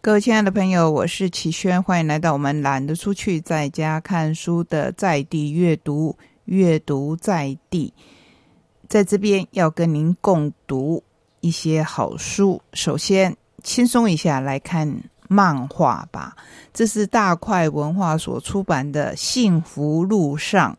各位亲爱的朋友，我是齐轩，欢迎来到我们懒得出去在家看书的在地阅读，阅读在地，在这边要跟您共读一些好书。首先，轻松一下来看漫画吧。这是大块文化所出版的《幸福路上》，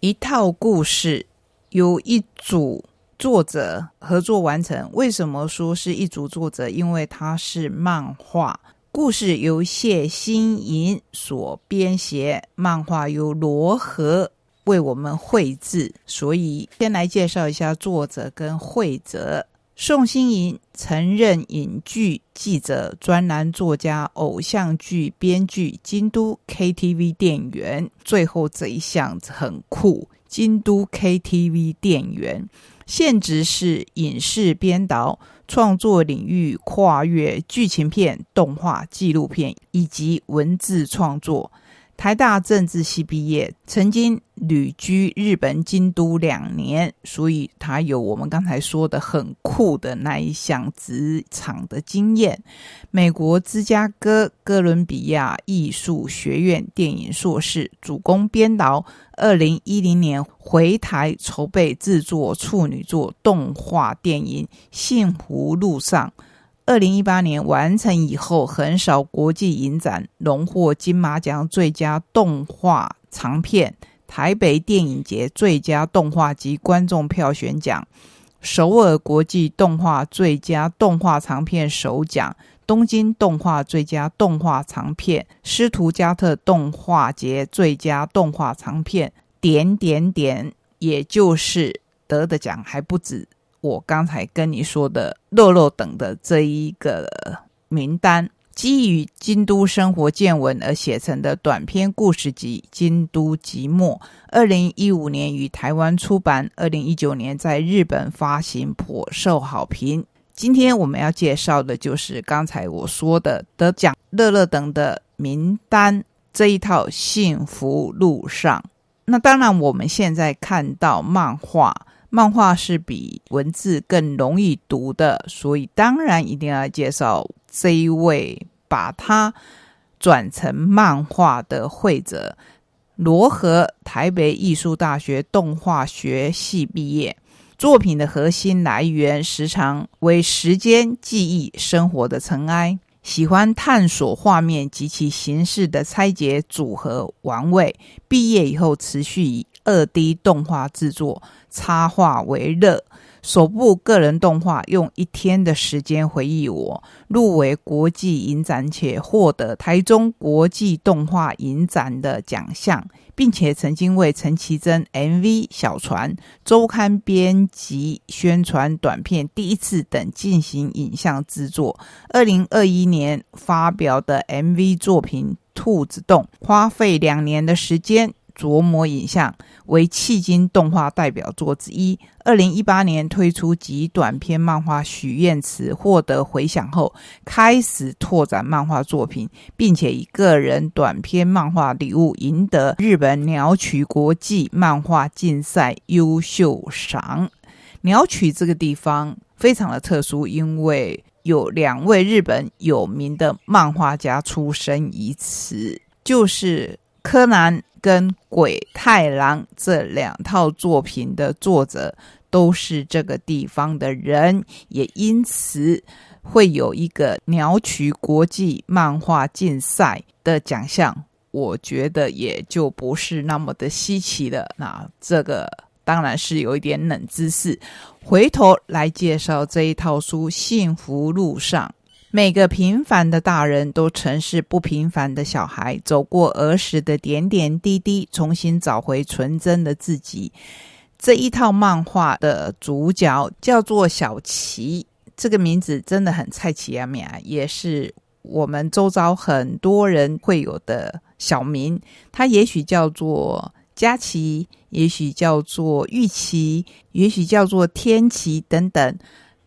一套故事，有一组。作者合作完成，为什么说是一组作者？因为它是漫画故事，由谢欣莹所编写，漫画由罗和为我们绘制。所以，先来介绍一下作者跟绘者。宋欣莹曾任影剧记者、专栏作家、偶像剧编剧、京都 KTV 店员。最后这一项很酷，京都 KTV 店员。现职是影视编导，创作领域跨越剧情片、动画、纪录片以及文字创作。台大政治系毕业，曾经旅居日本京都两年，所以他有我们刚才说的很酷的那一项职场的经验。美国芝加哥哥伦比亚艺术学院电影硕士，主攻编导。二零一零年回台筹备制作处女作动画电影《幸福路上》。二零一八年完成以后，横扫国际影展，荣获金马奖最佳动画长片、台北电影节最佳动画及观众票选奖、首尔国际动画最佳动画长片首奖、东京动画最佳动画长片、斯图加特动画节最佳动画长片，点点点，也就是得的奖还不止。我刚才跟你说的“肉肉等”的这一个名单，基于京都生活见闻而写成的短篇故事集《京都寂寞》，二零一五年于台湾出版，二零一九年在日本发行，颇受好评。今天我们要介绍的就是刚才我说的得奖“乐乐等”的名单这一套《幸福路上》。那当然，我们现在看到漫画。漫画是比文字更容易读的，所以当然一定要介绍这一位把它转成漫画的绘者罗和，台北艺术大学动画学系毕业。作品的核心来源时常为时间、记忆、生活的尘埃，喜欢探索画面及其形式的拆解、组合、玩味。毕业以后，持续以二 D 动画制作。插画为乐，首部个人动画用一天的时间回忆我，入围国际影展且获得台中国际动画影展的奖项，并且曾经为陈绮贞 MV 小船周刊编辑宣传短片第一次等进行影像制作。二零二一年发表的 MV 作品《兔子洞》，花费两年的时间。琢磨影像为迄今动画代表作之一。二零一八年推出集短篇漫画《许愿池》，获得回响后，开始拓展漫画作品，并且以个人短篇漫画礼物赢得日本鸟取国际漫画竞赛优秀赏。鸟取这个地方非常的特殊，因为有两位日本有名的漫画家出生于此，就是柯南。跟鬼太郎这两套作品的作者都是这个地方的人，也因此会有一个鸟取国际漫画竞赛的奖项。我觉得也就不是那么的稀奇了。那这个当然是有一点冷知识。回头来介绍这一套书《幸福路上》。每个平凡的大人都曾是不平凡的小孩，走过儿时的点点滴滴，重新找回纯真的自己。这一套漫画的主角叫做小琪，这个名字真的很菜奇啊！也是我们周遭很多人会有的小名。他也许叫做佳琪，也许叫做玉琪，也许叫做天琪等等。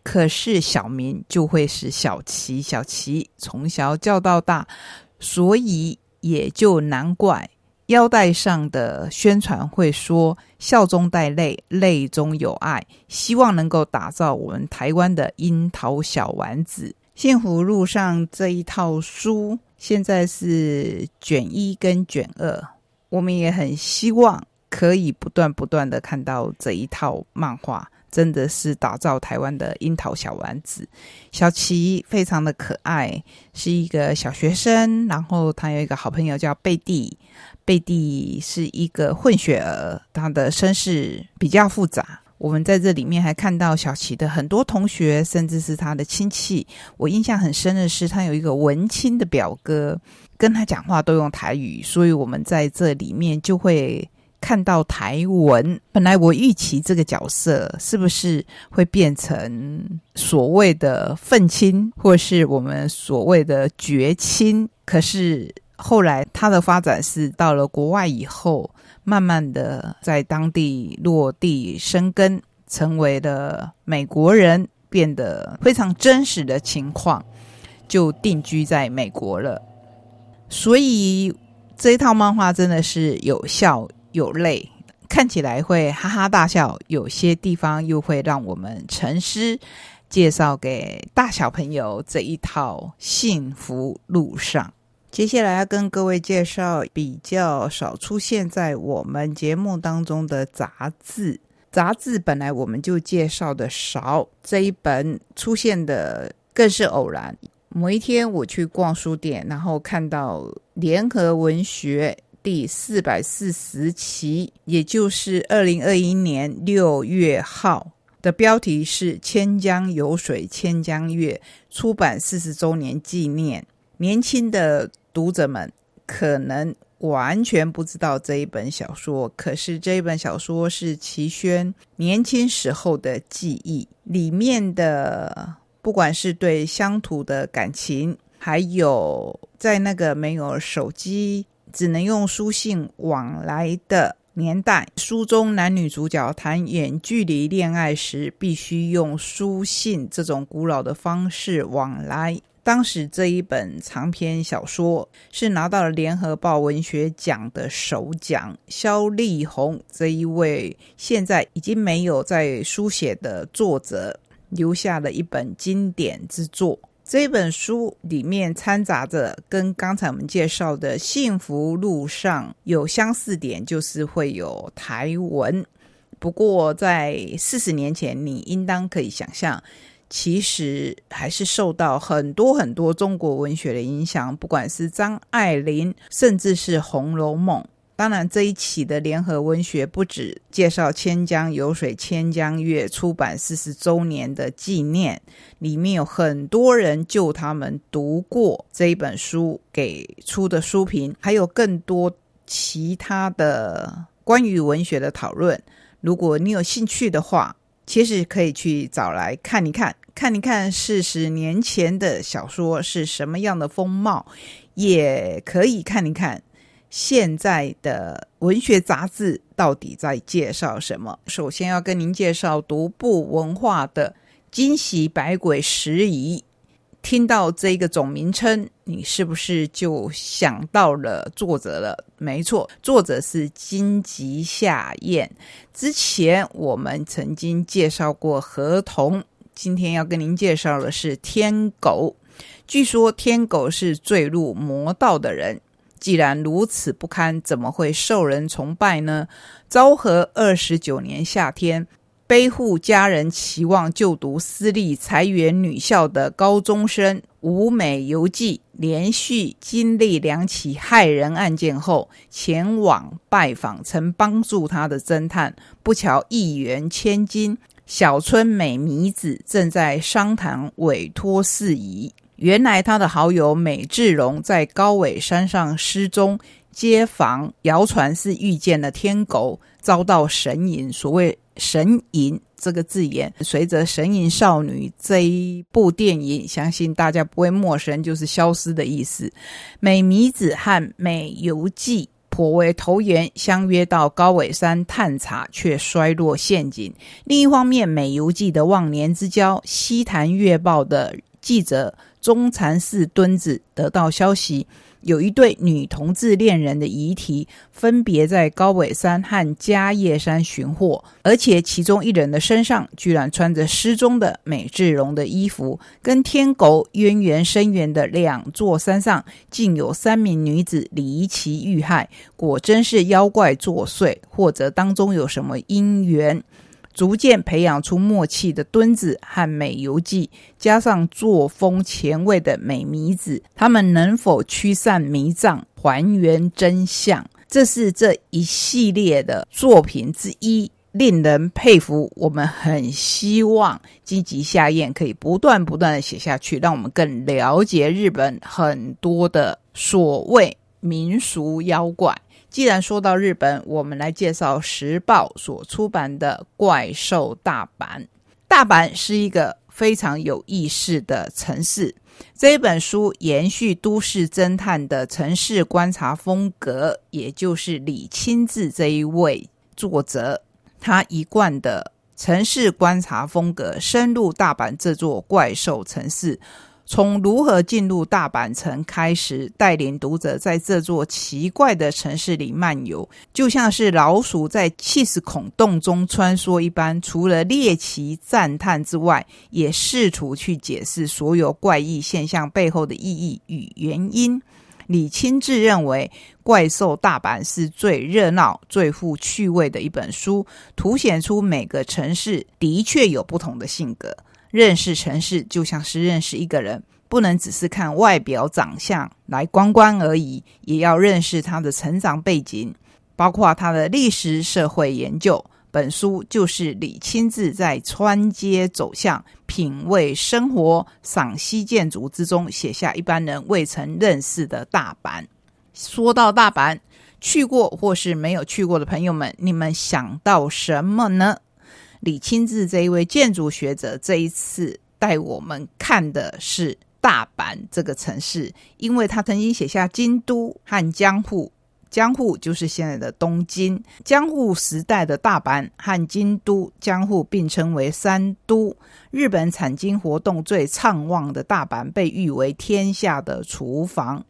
可是小明就会是小琪，小琪从小叫到大，所以也就难怪腰带上的宣传会说“笑中带泪，泪中有爱”，希望能够打造我们台湾的樱桃小丸子。幸福路上这一套书现在是卷一跟卷二，我们也很希望可以不断不断的看到这一套漫画。真的是打造台湾的樱桃小丸子，小琪非常的可爱，是一个小学生。然后他有一个好朋友叫贝蒂，贝蒂是一个混血儿，他的身世比较复杂。我们在这里面还看到小琪的很多同学，甚至是他的亲戚。我印象很深的是，他有一个文青的表哥，跟他讲话都用台语，所以我们在这里面就会。看到台文，本来我预期这个角色是不是会变成所谓的愤青，或是我们所谓的绝亲？可是后来他的发展是到了国外以后，慢慢的在当地落地生根，成为了美国人，变得非常真实的情况，就定居在美国了。所以这一套漫画真的是有效。有泪，看起来会哈哈大笑；有些地方又会让我们沉思。介绍给大小朋友这一套幸福路上。接下来要跟各位介绍比较少出现在我们节目当中的杂志。杂志本来我们就介绍的少，这一本出现的更是偶然。某一天我去逛书店，然后看到联合文学。第四百四十期，也就是二零二一年六月号的标题是《千江有水千江月》，出版四十周年纪念。年轻的读者们可能完全不知道这一本小说，可是这一本小说是齐轩年轻时候的记忆，里面的不管是对乡土的感情，还有在那个没有手机。只能用书信往来的年代，书中男女主角谈远距离恋爱时，必须用书信这种古老的方式往来。当时这一本长篇小说是拿到了联合报文学奖的首奖。肖丽红这一位现在已经没有在书写的作者，留下了一本经典之作。这本书里面掺杂着跟刚才我们介绍的幸福路上有相似点，就是会有台文。不过在四十年前，你应当可以想象，其实还是受到很多很多中国文学的影响，不管是张爱玲，甚至是《红楼梦》。当然，这一期的联合文学不止介绍《千江有水千江月》出版四十周年的纪念，里面有很多人就他们读过这一本书给出的书评，还有更多其他的关于文学的讨论。如果你有兴趣的话，其实可以去找来看一看，看一看四十年前的小说是什么样的风貌，也可以看一看。现在的文学杂志到底在介绍什么？首先要跟您介绍独步文化的《惊喜百鬼拾遗》。听到这个总名称，你是不是就想到了作者了？没错，作者是金吉夏彦。之前我们曾经介绍过河童，今天要跟您介绍的是天狗。据说天狗是坠入魔道的人。既然如此不堪，怎么会受人崇拜呢？昭和二十九年夏天，背负家人期望就读私立财源女校的高中生吴美游记，连续经历两起害人案件后，前往拜访曾帮助他的侦探。不巧一元千金小春美弥子正在商谈委托事宜。原来他的好友美智荣在高尾山上失踪，街坊谣传是遇见了天狗，遭到神隐。所谓神隐这个字眼，随着《神隐少女》这一部电影，相信大家不会陌生，就是消失的意思。美弥子和美游记颇为投缘，相约到高尾山探查，却衰落陷阱。另一方面，美游记的忘年之交《西坛月报》的记者。中禅寺墩子得到消息。有一对女同志恋人的遗体，分别在高尾山和嘉叶山寻获，而且其中一人的身上居然穿着失踪的美智荣的衣服。跟天狗渊源深远的两座山上，竟有三名女子离奇遇害，果真是妖怪作祟，或者当中有什么因缘？逐渐培养出默契的墩子和美游记，加上作风前卫的美弥子，他们能否驱散迷障，还原真相？这是这一系列的作品之一，令人佩服。我们很希望积极下咽，可以不断不断的写下去，让我们更了解日本很多的所谓民俗妖怪。既然说到日本，我们来介绍时报所出版的《怪兽大阪》。大阪是一个非常有意思的城市。这一本书延续都市侦探的城市观察风格，也就是李清志这一位作者他一贯的城市观察风格，深入大阪这座怪兽城市。从如何进入大阪城开始，带领读者在这座奇怪的城市里漫游，就像是老鼠在气死孔洞中穿梭一般。除了猎奇赞叹之外，也试图去解释所有怪异现象背后的意义与原因。李清志认为，《怪兽大阪》是最热闹、最富趣味的一本书，凸显出每个城市的确有不同的性格。认识城市就像是认识一个人，不能只是看外表长相来观光而已，也要认识他的成长背景，包括他的历史社会研究。本书就是李亲自在穿街走巷、品味生活、赏析建筑之中写下一般人未曾认识的大阪。说到大阪，去过或是没有去过的朋友们，你们想到什么呢？李清志这一位建筑学者，这一次带我们看的是大阪这个城市，因为他曾经写下京都和江户，江户就是现在的东京，江户时代的大阪和京都、江户并称为三都。日本产经活动最畅旺的大阪，被誉为天下的厨房。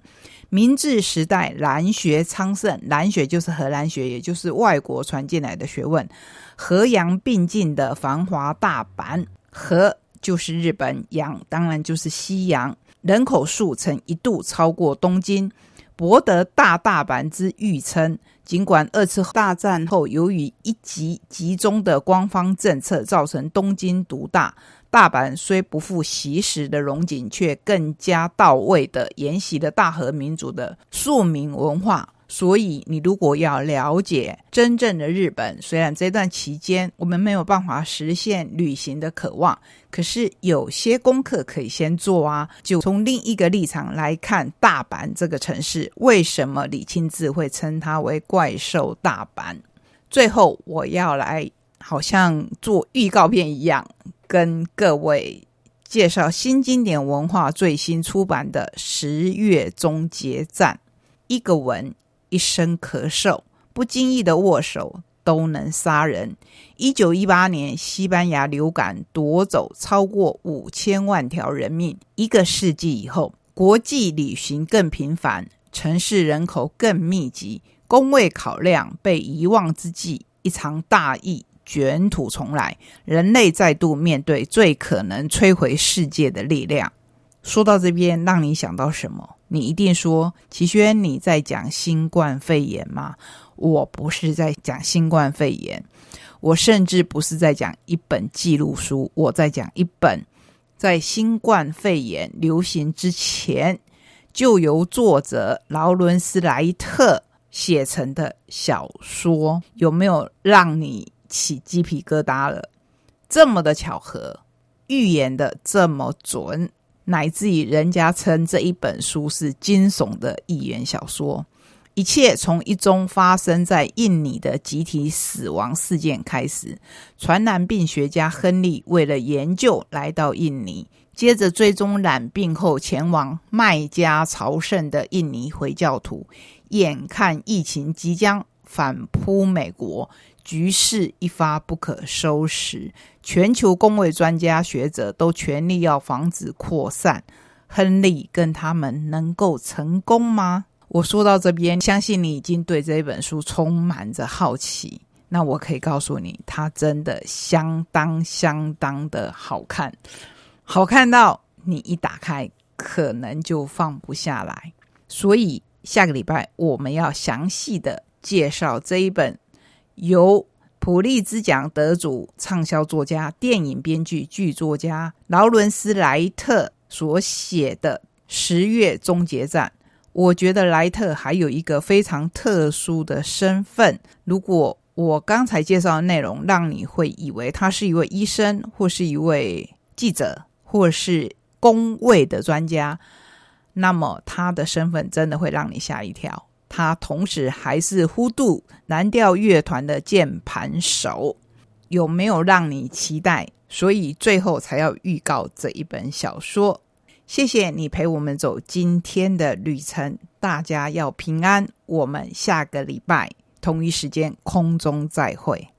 明治时代，兰学昌盛，兰学就是荷兰学，也就是外国传进来的学问。和洋并进的繁华大阪，和就是日本，洋当然就是西洋。人口数曾一度超过东京，博得大大阪之誉称。尽管二次大战后，由于一级集中的官方政策，造成东京独大。大阪虽不复昔时的荣景，却更加到位的沿袭了大和民族的庶民文化。所以，你如果要了解真正的日本，虽然这段期间我们没有办法实现旅行的渴望，可是有些功课可以先做啊。就从另一个立场来看，大阪这个城市，为什么李清志会称它为怪兽大阪？最后，我要来好像做预告片一样。跟各位介绍新经典文化最新出版的《十月终结战》，一个吻，一声咳嗽，不经意的握手都能杀人。一九一八年，西班牙流感夺走超过五千万条人命。一个世纪以后，国际旅行更频繁，城市人口更密集，工位考量被遗忘之际，一场大疫。卷土重来，人类再度面对最可能摧毁世界的力量。说到这边，让你想到什么？你一定说：“齐轩，你在讲新冠肺炎吗？”我不是在讲新冠肺炎，我甚至不是在讲一本记录书，我在讲一本在新冠肺炎流行之前就由作者劳伦斯莱特写成的小说。有没有让你？起鸡皮疙瘩了，这么的巧合，预言的这么准，乃至于人家称这一本书是惊悚的寓言小说。一切从一宗发生在印尼的集体死亡事件开始。传染病学家亨利为了研究来到印尼，接着追踪染病后前往麦加朝圣的印尼回教徒。眼看疫情即将反扑美国。局势一发不可收拾，全球公卫专家学者都全力要防止扩散。亨利跟他们能够成功吗？我说到这边，相信你已经对这一本书充满着好奇。那我可以告诉你，它真的相当相当的好看，好看到你一打开可能就放不下来。所以下个礼拜我们要详细的介绍这一本由普利兹奖得主、畅销作家、电影编剧、剧作家劳伦斯·莱特所写的《十月终结战》。我觉得莱特还有一个非常特殊的身份。如果我刚才介绍的内容让你会以为他是一位医生，或是一位记者，或是工位的专家，那么他的身份真的会让你吓一跳。他同时还是呼度蓝调乐团的键盘手，有没有让你期待？所以最后才要预告这一本小说。谢谢你陪我们走今天的旅程，大家要平安。我们下个礼拜。同一时间空中再会。